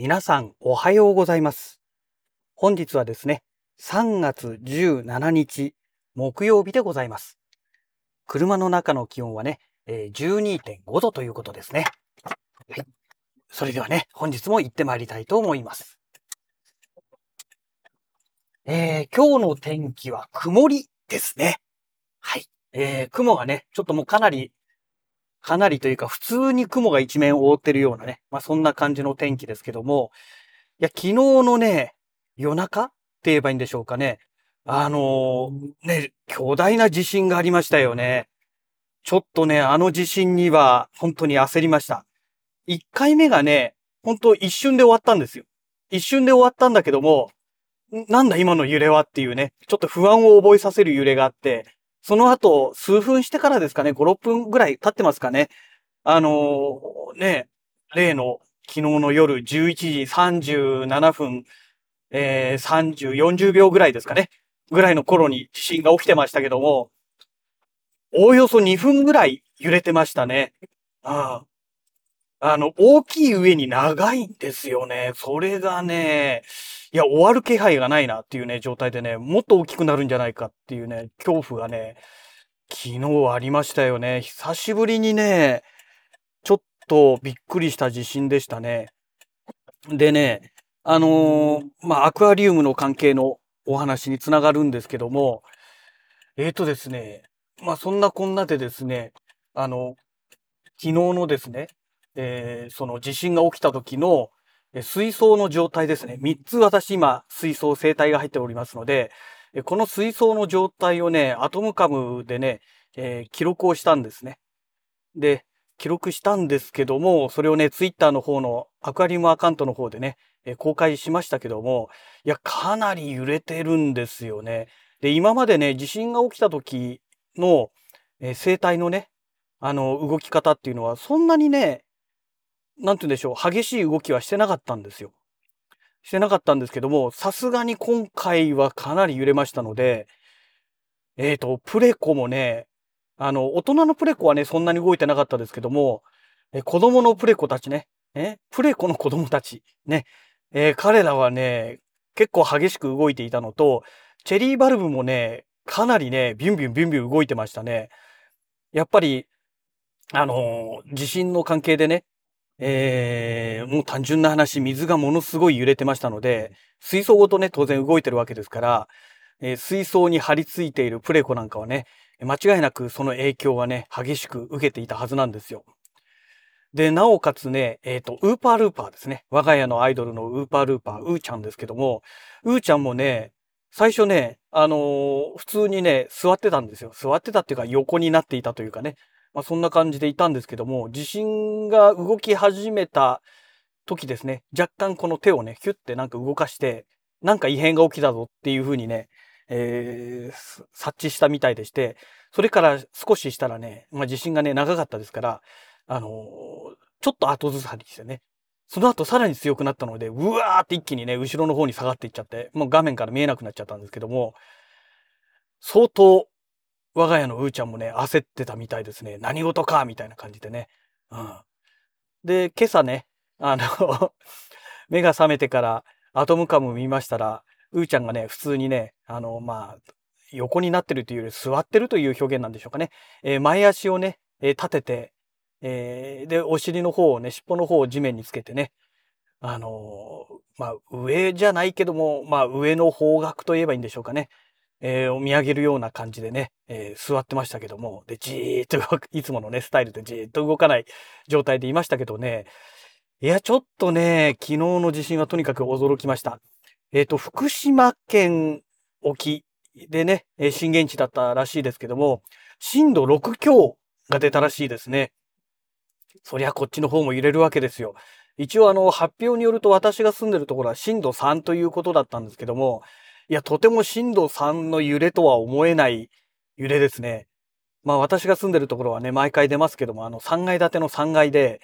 皆さんおはようございます。本日はですね、3月17日木曜日でございます。車の中の気温はね、12.5度ということですね。はい。それではね、本日も行ってまいりたいと思います。えー今日の天気は曇りですね。はい。えー雲がね、ちょっともうかなりかなりというか、普通に雲が一面覆ってるようなね、まあそんな感じの天気ですけども、いや、昨日のね、夜中って言えばいいんでしょうかね。あのーね、巨大な地震がありましたよね。ちょっとね、あの地震には本当に焦りました。1回目がね、本当一瞬で終わったんですよ。一瞬で終わったんだけども、なんだ今の揺れはっていうね、ちょっと不安を覚えさせる揺れがあって、その後、数分してからですかね、5、6分ぐらい経ってますかね。あのーね、例の昨日の夜11時37分、えー、30、40秒ぐらいですかね。ぐらいの頃に地震が起きてましたけども、おおよそ2分ぐらい揺れてましたね。あああの、大きい上に長いんですよね。それがね、いや、終わる気配がないなっていうね、状態でね、もっと大きくなるんじゃないかっていうね、恐怖がね、昨日ありましたよね。久しぶりにね、ちょっとびっくりした地震でしたね。でね、あのーまあ、アクアリウムの関係のお話につながるんですけども、えーとですね、まあ、そんなこんなでですね、あの、昨日のですね、えーその地震が起きた時の、水槽の状態ですね。3つ私今、水槽、生態が入っておりますので、この水槽の状態をね、アトムカムでね、えー記録をしたんですね。で、記録したんですけども、それをね、ツイッターの方のアクアリウムアカウントの方でね、え公開しましたけども、いや、かなり揺れてるんですよね。で、今までね、地震が起きた時の、えー生態のね、あの、動き方っていうのは、そんなにね、なんて言うんでしょう、激しい動きはしてなかったんですよ。してなかったんですけども、さすがに今回はかなり揺れましたので、えっ、と、プレコもね、あの、大人のプレコはね、そんなに動いてなかったですけども、え子供のプレコたちね、えプレコの子供たち、ね、えー彼らはね、結構激しく動いていたのと、チェリーバルブもね、かなりね、ビュンビュンビュンビュン動いてましたね。やっぱり、あのー地震の関係でね、えーもう単純な話、水がものすごい揺れてましたので、水槽ごとね、当然動いてるわけですから、えー水槽に張り付いているプレコなんかはね、間違いなくその影響はね、激しく受けていたはずなんですよ。で、なおかつね、えっ、と、ウーパールーパーですね。我が家のアイドルのウーパールーパー、ウーちゃんですけども、ウーちゃんもね、最初ね、あのー普通にね、座ってたんですよ。座ってたっていうか横になっていたというかね。まあそんな感じでいたんですけども、地震が動き始めた時ですね、若干この手をね、ヒュッてなんか動かして、なんか異変が起きたぞっていう風にね、えー察知したみたいでして、それから少ししたらね、まあ地震がね、長かったですから、あのーちょっと後ずさりしてね、その後さらに強くなったので、うわーって一気にね、後ろの方に下がっていっちゃって、もう画面から見えなくなっちゃったんですけども、相当、我が家のうーちゃんもね、焦ってたみたいですね。何事かみたいな感じでね。うん。で、今朝ね、あの、目が覚めてからアトムカム見ましたら、うーちゃんがね、普通にね、あの、まあ、横になってるというより座ってるという表現なんでしょうかね。えー前足をね、えー立てて、えーで、お尻の方をね、尻尾の方を地面につけてね、あのまあ、上じゃないけども、まあ、上の方角と言えばいいんでしょうかね。えーを見上げるような感じでね、えー座ってましたけども、で、じーっと、いつものね、スタイルでじーっと動かない状態でいましたけどね、いや、ちょっとね、昨日の地震はとにかく驚きました。えっ、と、福島県沖でね、震源地だったらしいですけども、震度6強が出たらしいですね。そりゃこっちの方も揺れるわけですよ。一応あの、発表によると私が住んでるところは震度3ということだったんですけども、いや、とても震度3の揺れとは思えない揺れですね。まあ私が住んでるところはね、毎回出ますけども、あの3階建ての3階で、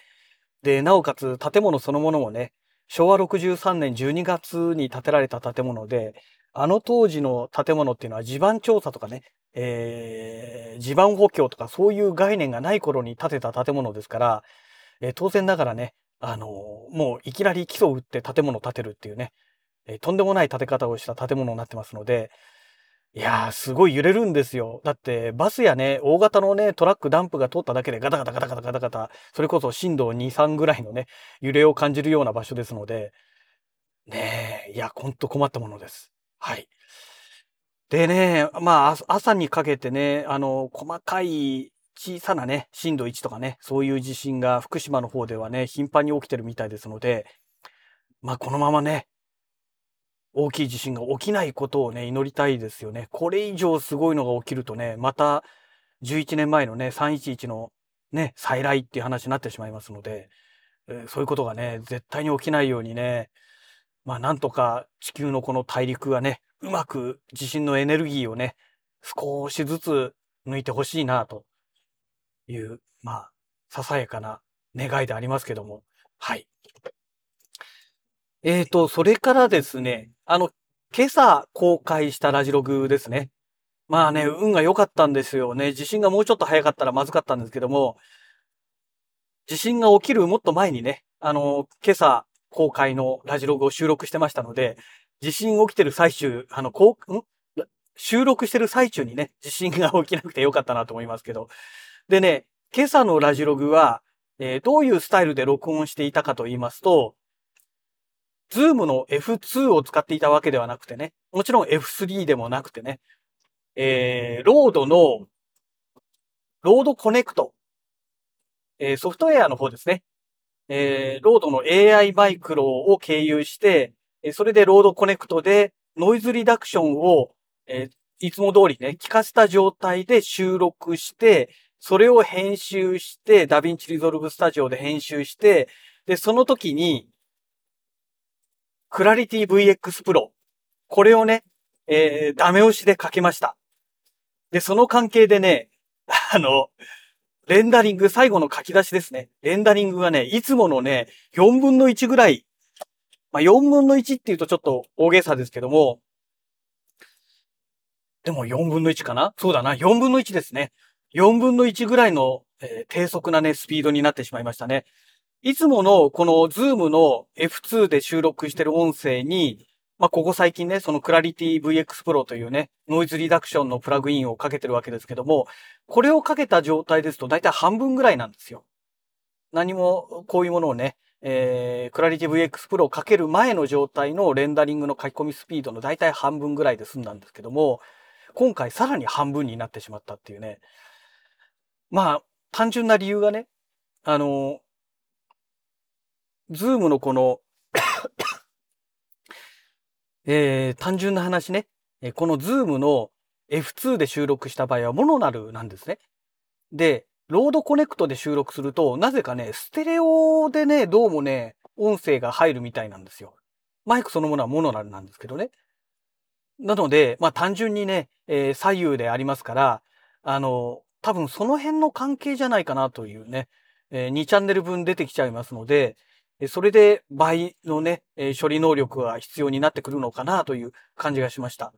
で、なおかつ建物そのものもね、昭和63年12月に建てられた建物で、あの当時の建物っていうのは地盤調査とかね、えー地盤補強とかそういう概念がない頃に建てた建物ですから、えー当然ながらね、あの、もういきなり基礎を打って建物を建てるっていうね、え、とんでもない建て方をした建物になってますので、いやー、すごい揺れるんですよ。だって、バスやね、大型のね、トラック、ダンプが通っただけでガタガタガタガタガタガタ、それこそ震度2、3ぐらいのね、揺れを感じるような場所ですので、ねえ、いや、ほんと困ったものです。はい。でね、まあ、朝にかけてね、あの、細かい小さなね、震度1とかね、そういう地震が福島の方ではね、頻繁に起きてるみたいですので、まあ、このままね、大きい地震が起きないことをね、祈りたいですよね。これ以上すごいのが起きるとね、また11年前のね、311のね、再来っていう話になってしまいますので、えー、そういうことがね、絶対に起きないようにね、まあなんとか地球のこの大陸がね、うまく地震のエネルギーをね、少しずつ抜いてほしいなという、まあ、ささやかな願いでありますけども、はい。えっ、ー、と、それからですね、あの、今朝公開したラジログですね。まあね、運が良かったんですよね。地震がもうちょっと早かったらまずかったんですけども、地震が起きるもっと前にね、あの、今朝公開のラジログを収録してましたので、地震起きてる最中、あの、こう、ん？収録してる最中にね、地震が起きなくてよかったなと思いますけど。でね、今朝のラジログは、えー、どういうスタイルで録音していたかと言いますと、 Zoom の F2 を使っていたわけではなくてね、もちろん F3 でもなくてね、えー、 RODE の、 RODE Connect、えー、ソフトウェアの方ですね。えー、ロードの AI マイクロを経由して、えそれで RODE Connect でノイズリダクションを、えいつも通りね、効かせた状態で収録して、それを編集して、 DaVinci Resolve Studio で編集して、で、その時に、 Clarity VX Pro。これをね、えー、ダメ押しでかけました。で、その関係でね、あの、レンダリング、最後の書き出しですね。レンダリングがね、いつものね、4分の1ぐらい、まあ、4分の1って言うとちょっと大げさですけども、でも4分の1かな？そうだな、4分の1ですね。4分の1ぐらいの、えー、低速なね、スピードになってしまいましたね。いつものこのズームの F2 で収録してる音声に、まあ、ここ最近ね、そのクラリティ VX Pro というね、ノイズリダクションのプラグインをかけてるわけですけども、これをかけた状態ですと大体半分ぐらいなんですよ。何もこういうものをね、えー、 Clarity VX Pro をかける前の状態のレンダリングの書き込みスピードの大体半分ぐらいで済んだんですけども、今回さらに半分になってしまったっていうね。まあ、単純な理由がね、あの、 Zoom のこの えー、単純な話ね、このズームの F2 で収録した場合はモノラルなんですね。で、 RODE Connect で収録すると、なぜかね、ステレオでね、どうもね、音声が入るみたいなんですよ。マイクそのものはモノラルなんですけどね。なので、まあ単純にね、えー、左右でありますから、あの、多分その辺の関係じゃないかなというね、えー、2チャンネル分出てきちゃいますので、それで倍のね、処理能力が必要になってくるのかなという感じがしました。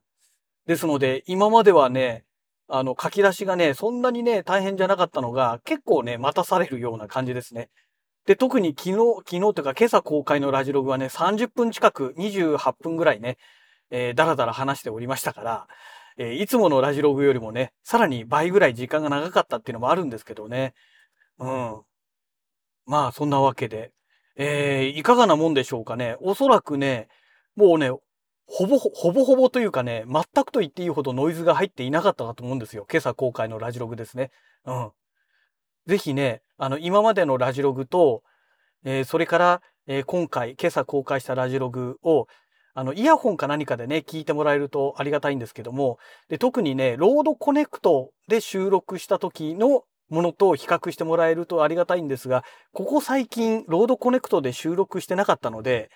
ですので、今まではね、あの、書き出しがね、そんなにね、大変じゃなかったのが、結構ね、待たされるような感じですね。で、特に昨日、昨日というか今朝公開のラジログはね、30分近く、28分ぐらいね、えー、だらだら話しておりましたから、えー、いつものラジログよりもね、さらに倍ぐらい時間が長かったっていうのもあるんですけどね。うん。まあ、そんなわけで、えー、いかがなもんでしょうかね。おそらくね、もうね、ほぼ、ほぼほぼというかね、全くと言っていいほどノイズが入っていなかったかと思うんですよ。今朝公開のラジログですね。うん。ぜひね、あの、今までのラジログと、えー、それから、えー、今回、今朝公開したラジログを、あの、イヤホンか何かでね、聞いてもらえるとありがたいんですけども、で、特にね、 RODE Connect で収録した時のものと比較してもらえるとありがたいんですが、ここ最近、 RODE Connect で収録してなかったので、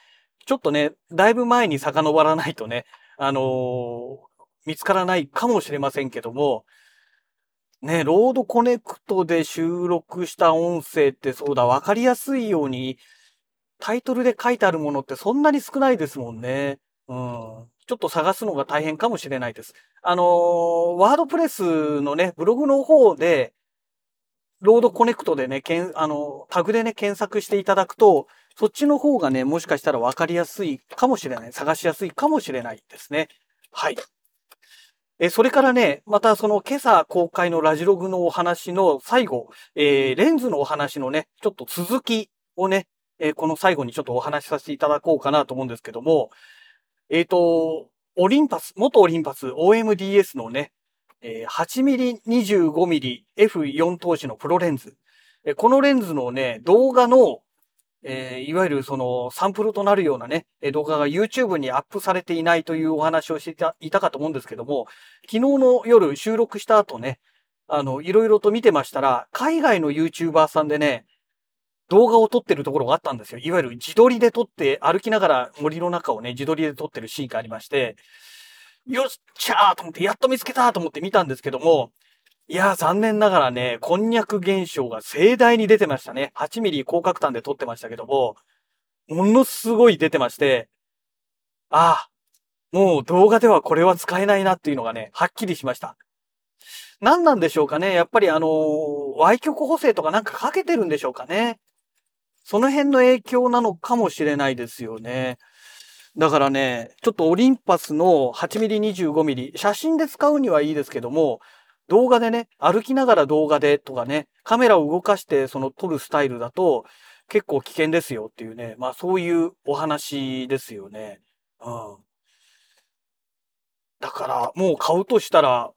ちょっとね、だいぶ前に遡らないとね、あのー、見つからないかもしれませんけども、ね、 RODE Connect で収録した音声ってそうだ、わかりやすいように、タイトルで書いてあるものってそんなに少ないですもんね。うん。ちょっと探すのが大変かもしれないです。あのー、 WordPress のね、ブログの方で、RODE Connect でね、けん、あの、タグでね、検索していただくと、そっちの方がね、もしかしたら分かりやすいかもしれない。探しやすいかもしれないですね。はい。えそれからね、またその今朝公開のラジログのお話の最後、えー、レンズのお話のね、ちょっと続きをね、えー、この最後にちょっとお話しさせていただこうかなと思うんですけども、えっ、ー、と、オリンパス、元オリンパス OMDS のね、8mm25mm F4 投資のプロレンズ。このレンズのね、動画のえー、いわゆるそのサンプルとなるようなね、動画が YouTube にアップされていないというお話をしていたかと思うんですけども、昨日の夜収録した後ね、あの、いろいろと見てましたら、海外の YouTuber さんでね、動画を撮ってるところがあったんですよ。いわゆる自撮りで撮って歩きながら森の中をね、自撮りで撮ってるシーンがありまして、よっしゃーと思って、やっと見つけたと思って見たんですけども、いや、残念ながらね、こんにゃく現象が盛大に出てましたね。8ミリ広角端で撮ってましたけども、ものすごい出てまして、ああ、もう動画ではこれは使えないなっていうのがね、はっきりしました。何なんでしょうかねやっぱりあのー、Y 極補正とかなんかかけてるんでしょうかねその辺の影響なのかもしれないですよね。だからね、ちょっとオリンパスの 8mm25mm、写真で使うにはいいですけども、動画でね、歩きながら動画でとかね、カメラを動かしてその撮るスタイルだと結構危険ですよっていうね、まあそういうお話ですよね。うん。だからもう買うとしたら、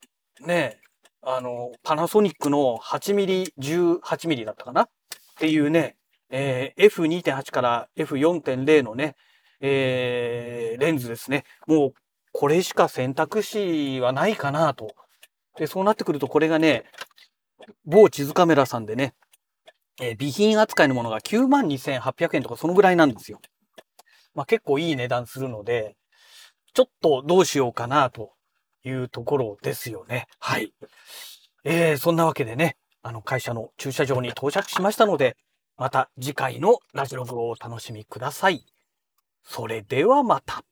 ね、あの、パナソニックの 8mm18mm だったかな？っていうね、えー、F2.8 から F4.0 のね、えー、レンズですね。もうこれしか選択肢はないかなとで、そうなってくるとこれがね、某地図カメラさんでね、えー、備品扱いのものが92,800円とかそのぐらいなんですよ。まあ結構いい値段するので、ちょっとどうしようかなというところですよね。はい。えー、そんなわけでね、あの会社の駐車場に到着しましたので、また次回のラジログをお楽しみください。それではまた。